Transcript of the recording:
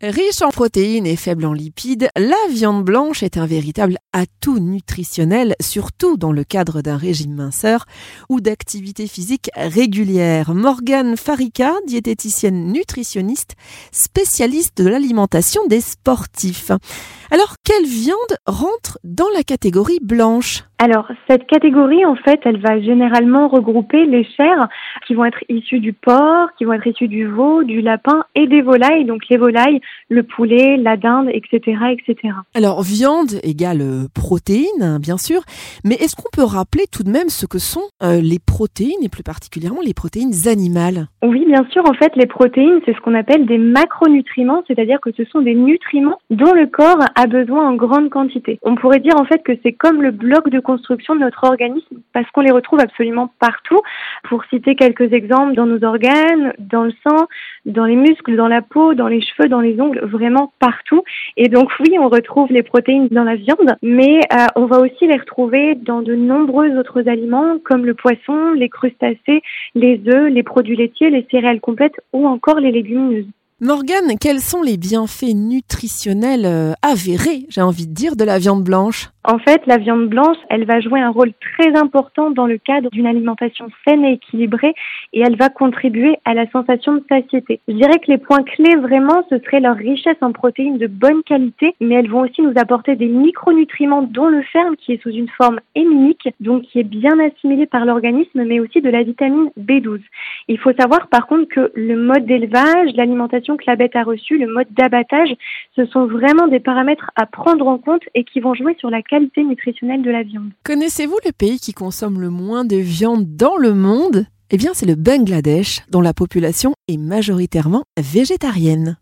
Riche en protéines et faible en lipides, la viande blanche est un véritable atout nutritionnel, surtout dans le cadre d'un régime minceur ou d'activité physique régulière. Morgane Farika, diététicienne nutritionniste, spécialiste de l'alimentation des sportifs. Alors, quelle viande rentre dans la catégorie blanche alors, cette catégorie, en fait, elle va généralement regrouper les chairs qui vont être issues du porc, qui vont être issues du veau, du lapin et des volailles. Donc, les volailles, le poulet, la dinde, etc., etc. Alors, viande égale euh, protéines, hein, bien sûr. Mais est-ce qu'on peut rappeler tout de même ce que sont euh, les protéines et plus particulièrement les protéines animales? Oui, bien sûr. En fait, les protéines, c'est ce qu'on appelle des macronutriments, c'est-à-dire que ce sont des nutriments dont le corps a besoin en grande quantité. On pourrait dire en fait que c'est comme le bloc de construction de notre organisme parce qu'on les retrouve absolument partout. Pour citer quelques exemples, dans nos organes, dans le sang, dans les muscles, dans la peau, dans les cheveux, dans les ongles, vraiment partout. Et donc oui, on retrouve les protéines dans la viande, mais euh, on va aussi les retrouver dans de nombreux autres aliments comme le poisson, les crustacés, les œufs, les produits laitiers, les céréales complètes ou encore les légumineuses. Morgane, quels sont les bienfaits nutritionnels euh, avérés, j'ai envie de dire, de la viande blanche? En fait, la viande blanche, elle va jouer un rôle très important dans le cadre d'une alimentation saine et équilibrée et elle va contribuer à la sensation de satiété. Je dirais que les points clés vraiment, ce serait leur richesse en protéines de bonne qualité, mais elles vont aussi nous apporter des micronutriments dont le fer qui est sous une forme héminique, donc qui est bien assimilé par l'organisme, mais aussi de la vitamine B12. Il faut savoir par contre que le mode d'élevage, l'alimentation que la bête a reçue, le mode d'abattage, ce sont vraiment des paramètres à prendre en compte et qui vont jouer sur la qualité nutritionnelle de la viande. Connaissez-vous le pays qui consomme le moins de viande dans le monde? Eh bien, c'est le Bangladesh, dont la population est majoritairement végétarienne.